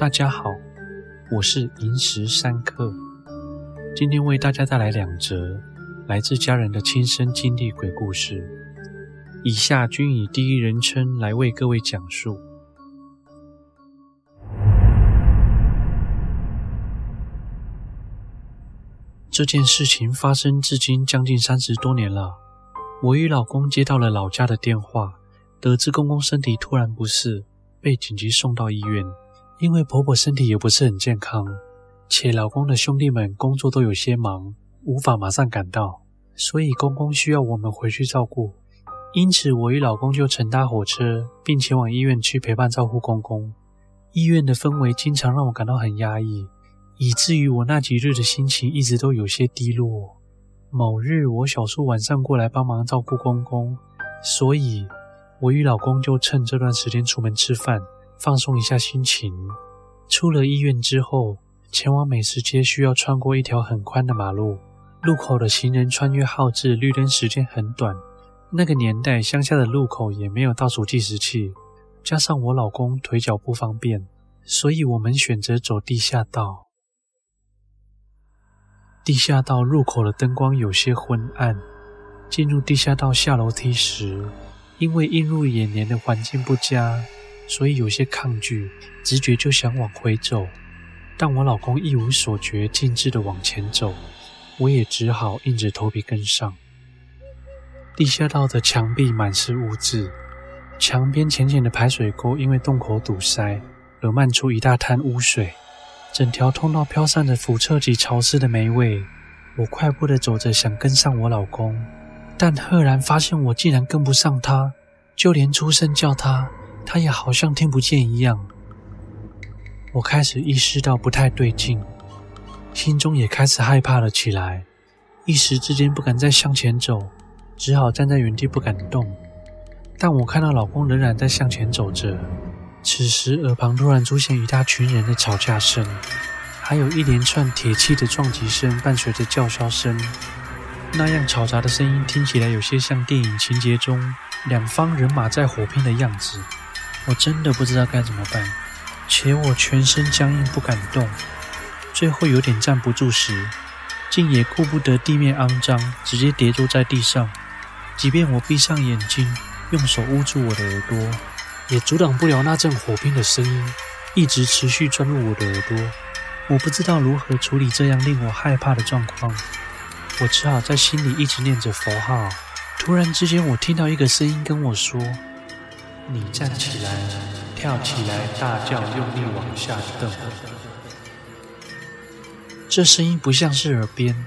大家好，我是寅时三客，今天为大家带来两则来自家人的亲身经历鬼故事，以下均以第一人称来为各位讲述。这件事情发生至今将近三十多年了。我与老公接到了老家的电话，得知公公身体突然不适，被紧急送到医院。因为婆婆身体也不是很健康，且老公的兄弟们工作都有些忙，无法马上赶到，所以公公需要我们回去照顾。因此，我与老公就乘搭火车，并前往医院去陪伴照顾公公。医院的氛围经常让我感到很压抑，以至于我那几日的心情一直都有些低落。某日，我小叔晚上过来帮忙照顾公公，所以我与老公就趁这段时间出门吃饭，放松一下心情。出了医院之后，前往美食街需要穿过一条很宽的马路，路口的行人穿越号志绿灯时间很短。那个年代，乡下的路口也没有倒数计时器，加上我老公腿脚不方便，所以我们选择走地下道。地下道入口的灯光有些昏暗。进入地下道下楼梯时，因为映入眼帘的环境不佳，所以有些抗拒，直觉就想往回走。但我老公一无所觉，径直的往前走，我也只好硬着头皮跟上。地下道的墙壁满是污渍，墙边浅浅的排水沟因为洞口堵塞而漫出一大滩污水。整条通道飘散着腐臭及潮湿的霉味，我快步地走着，想跟上我老公，但赫然发现我竟然跟不上他，就连出声叫他，他也好像听不见一样。我开始意识到不太对劲，心中也开始害怕了起来，一时之间不敢再向前走，只好站在原地不敢动。但我看到老公仍然在向前走着。此时，耳旁突然出现一大群人的吵架声，还有一连串铁器的撞击声，伴随着叫嚣声。那样嘈杂的声音听起来有些像电影情节中两方人马在火拼的样子。我真的不知道该怎么办，且我全身僵硬不敢动，最后有点站不住时，竟也顾不得地面肮脏，直接跌坐在地上。即便我闭上眼睛，用手捂住我的耳朵。也阻挡不了那阵火拼的声音，一直持续钻入我的耳朵。我不知道如何处理这样令我害怕的状况，我只好在心里一直念着佛号。突然之间，我听到一个声音跟我说：“你站起来，跳起来，大叫，用力往下蹬。”这声音不像是耳边，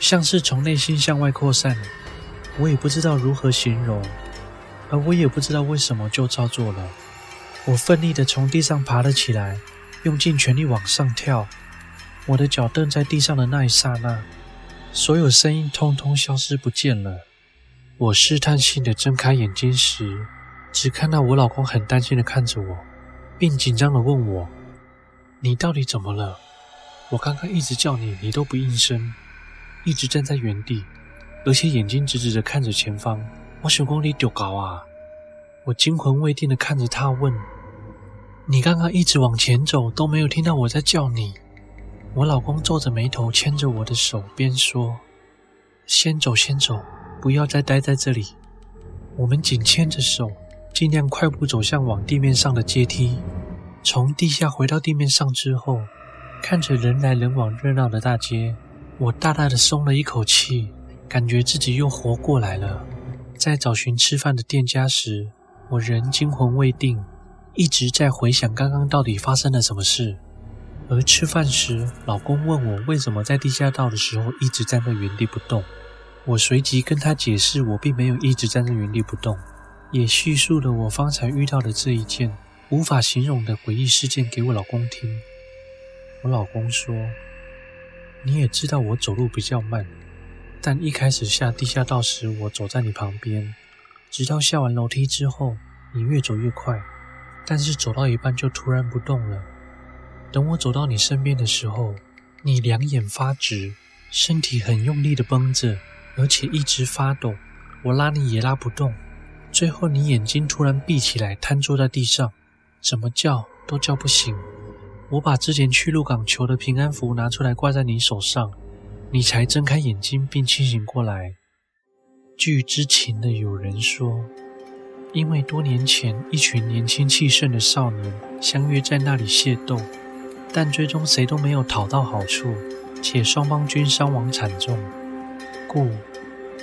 像是从内心向外扩散。我也不知道如何形容。而我也不知道为什么就照做了。我奋力地从地上爬了起来，用尽全力往上跳。我的脚蹬在地上的那一刹那，所有声音通通消失不见了。我试探性地睁开眼睛时，只看到我老公很担心地看着我，并紧张地问我：“你到底怎么了？我刚刚一直叫你，你都不应声，一直站在原地，而且眼睛直直地看着前方。”我想说你丢高啊！我惊魂未定地看着他问：“你刚刚一直往前走，都没有听到我在叫你？”我老公皱着眉头，牵着我的手，边说：“先走，先走，不要再待在这里。”我们紧牵着手，尽量快步走向往地面上的阶梯。从地下回到地面上之后，看着人来人往、热闹的大街，我大大的松了一口气，感觉自己又活过来了。在找寻吃饭的店家时，我仍惊魂未定，一直在回想刚刚到底发生了什么事。而吃饭时，老公问我为什么在地下道的时候一直站在原地不动。我随即跟他解释，我并没有一直站在原地不动，也叙述了我方才遇到的这一件无法形容的诡异事件给我老公听。我老公说：“你也知道我走路比较慢。”但一开始下地下道时，我走在你旁边，直到下完楼梯之后，你越走越快，但是走到一半就突然不动了。等我走到你身边的时候，你两眼发直，身体很用力的绷着，而且一直发抖。我拉你也拉不动，最后你眼睛突然闭起来，瘫坐在地上，怎么叫都叫不醒。我把之前去鹿港求的平安符拿出来挂在你手上，你才睁开眼睛并清醒过来。据知情的友人说，因为多年前一群年轻气盛的少年相约在那里械斗，但最终谁都没有讨到好处，且双方均伤亡惨重，故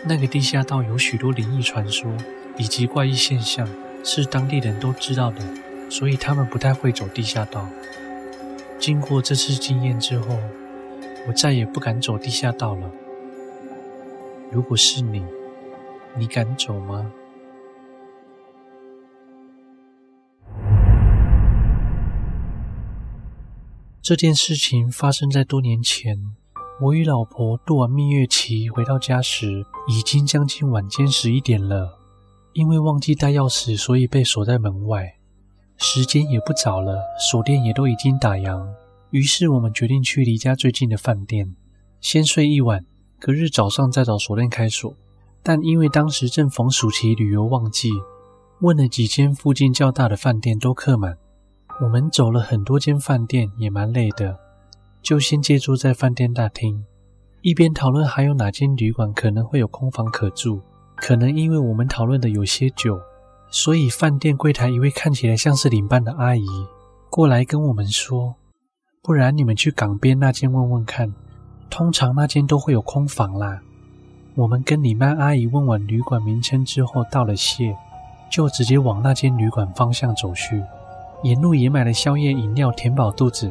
那个地下道有许多灵异传说以及怪异现象，是当地人都知道的，所以他们不太会走地下道。经过这次经验之后，我再也不敢走地下道了。如果是你，你敢走吗？这件事情发生在多年前，我与老婆度完蜜月期回到家时，已经将近晚间十一点了。因为忘记带钥匙，所以被锁在门外。时间也不早了，锁店也都已经打烊。于是我们决定去离家最近的饭店，先睡一晚，隔日早上再找锁店开锁。但因为当时正逢暑期旅游旺季，问了几间附近较大的饭店都客满。我们走了很多间饭店，也蛮累的，就先借住在饭店大厅，一边讨论还有哪间旅馆可能会有空房可住。可能因为我们讨论的有些久。所以，饭店柜台一位看起来像是领班的阿姨过来跟我们说：“不然你们去港边那间问问看，通常那间都会有空房啦。”我们跟领班阿姨问完旅馆名称之后，道了谢，就直接往那间旅馆方向走去。沿路也买了宵夜饮料填饱肚子。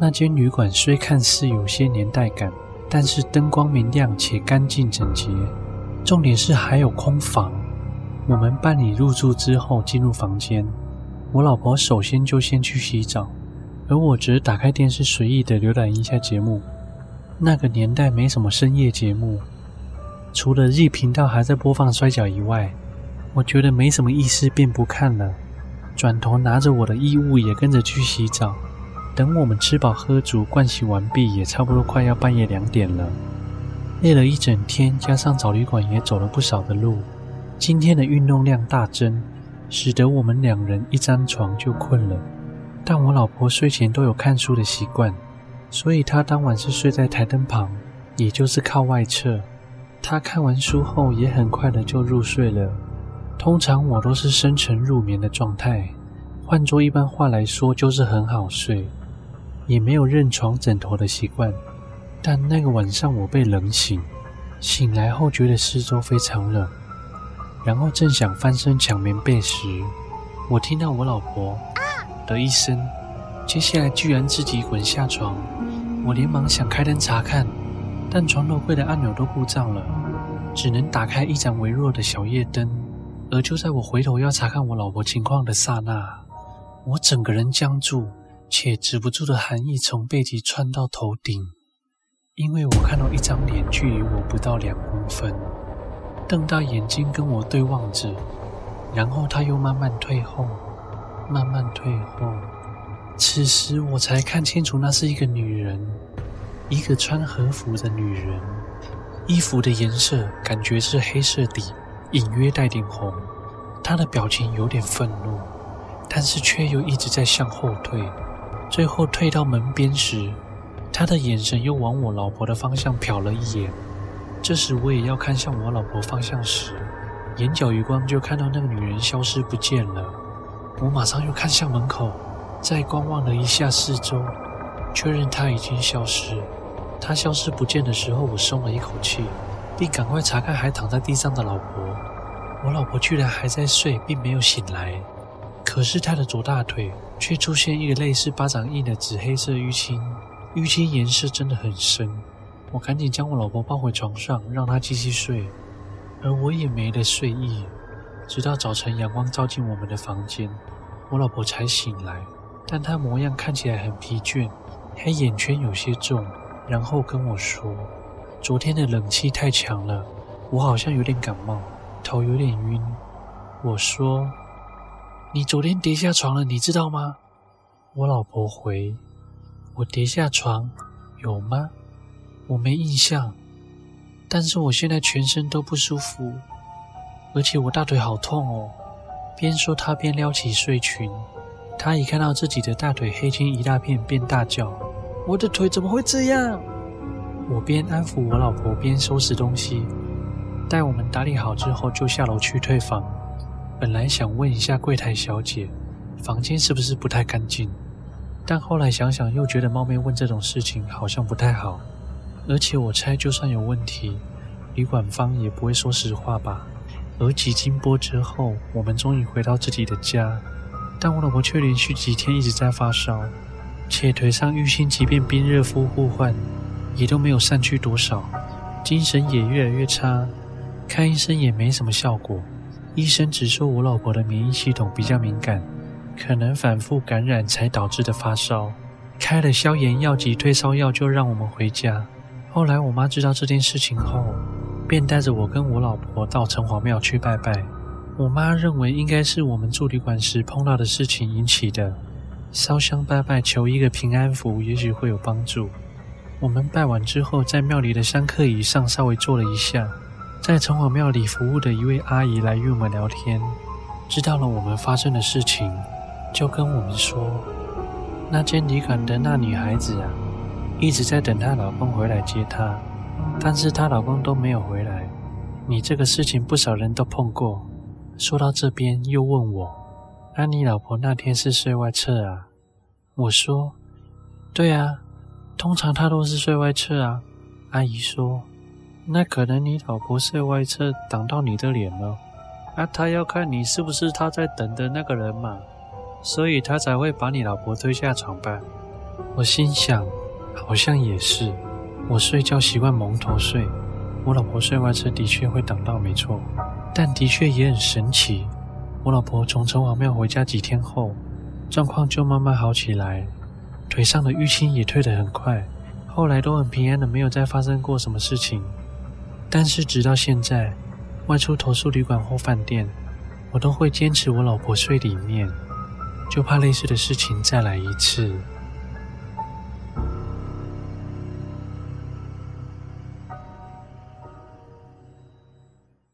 那间旅馆虽看似有些年代感，但是灯光明亮且干净整洁，重点是还有空房。我们办理入住之后，进入房间。我老婆首先就先去洗澡，而我则打开电视随意的浏览一下节目。那个年代没什么深夜节目，除了 Z 频道还在播放摔角以外，我觉得没什么意思，便不看了。转头拿着我的衣物也跟着去洗澡。等我们吃饱喝足、盥洗完毕，也差不多快要半夜两点了。累了一整天，加上找旅馆也走了不少的路。今天的运动量大增，使得我们两人一张床就困了。但我老婆睡前都有看书的习惯，所以她当晚是睡在台灯旁，也就是靠外侧。她看完书后也很快的就入睡了。通常我都是深沉入眠的状态，换作一般话来说就是很好睡，也没有认床枕头的习惯。但那个晚上我被冷醒，醒来后觉得四周非常冷。然后正想翻身抢棉被时，我听到我老婆的一声，接下来居然自己滚下床。我连忙想开灯查看，但床头柜的按钮都故障了，只能打开一盏微弱的小夜灯。而就在我回头要查看我老婆情况的刹那，我整个人僵住，且止不住的寒意从背脊窜到头顶，因为我看到一张脸距离我不到两公分。瞪大眼睛跟我对望着，然后他又慢慢退后，慢慢退后。此时我才看清楚，那是一个女人，一个穿和服的女人。衣服的颜色感觉是黑色底，隐约带点红。她的表情有点愤怒，但是却又一直在向后退。最后退到门边时，他的眼神又往我老婆的方向瞟了一眼。这时我也要看向我老婆方向时，眼角余光就看到那个女人消失不见了。我马上又看向门口，再观望了一下四周，确认她已经消失。她消失不见的时候，我松了一口气，并赶快查看还躺在地上的老婆。我老婆居然还在睡，并没有醒来。可是她的左大腿却出现一个类似巴掌印的紫黑色淤青，淤青颜色真的很深。我赶紧将我老婆抱回床上，让她继续睡，而我也没了睡意。直到早晨阳光照进我们的房间，我老婆才醒来，但她模样看起来很疲倦，黑眼圈有些重，然后跟我说：“昨天的冷气太强了，我好像有点感冒，头有点晕。”我说：“你昨天跌下床了，你知道吗？”我老婆回：“我跌下床，有吗？”我没印象，但是我现在全身都不舒服，而且我大腿好痛哦。边说，她边撩起睡裙，他一看到自己的大腿黑青一大片，便大叫：“我的腿怎么会这样？”我边安抚我老婆，边收拾东西。待我们打理好之后，就下楼去退房。本来想问一下柜台小姐，房间是不是不太干净？但后来想想，又觉得冒昧问这种事情好像不太好。而且我猜，就算有问题，旅馆方也不会说实话吧。而几经波折后，我们终于回到自己的家，但我老婆却连续几天一直在发烧，且腿上淤青即便冰热敷互换，也都没有散去多少，精神也越来越差，看医生也没什么效果。医生只说我老婆的免疫系统比较敏感，可能反复感染才导致的发烧，开了消炎药及退烧药，就让我们回家。后来我妈知道这件事情后，便带着我跟我老婆到城隍庙去拜拜。我妈认为应该是我们住旅馆时碰到的事情引起的，烧香拜拜求一个平安符，也许会有帮助。我们拜完之后，在庙里的香客椅上稍微坐了一下。在城隍庙里服务的一位阿姨来与我们聊天，知道了我们发生的事情，就跟我们说，那间旅馆的那女孩子啊，一直在等她老公回来接她，但是她老公都没有回来。你这个事情不少人都碰过。说到这边，又问我，那你老婆那天是睡外侧啊？我说，对啊，通常她都是睡外侧啊。阿姨说。那可能你老婆睡外侧挡到你的脸了，啊，她要看你是不是她在等的那个人嘛，所以他才会把你老婆推下床吧。我心想，好像也是。我睡觉习惯蒙头睡，我老婆睡外侧的确会挡到，没错。但的确也很神奇，我老婆从城隍庙回家几天后，状况就慢慢好起来，腿上的淤青也退得很快，后来都很平安的，没有再发生过什么事情。但是直到现在，外出投诉旅馆或饭店，我都会坚持我老婆睡里面，就怕类似的事情再来一次。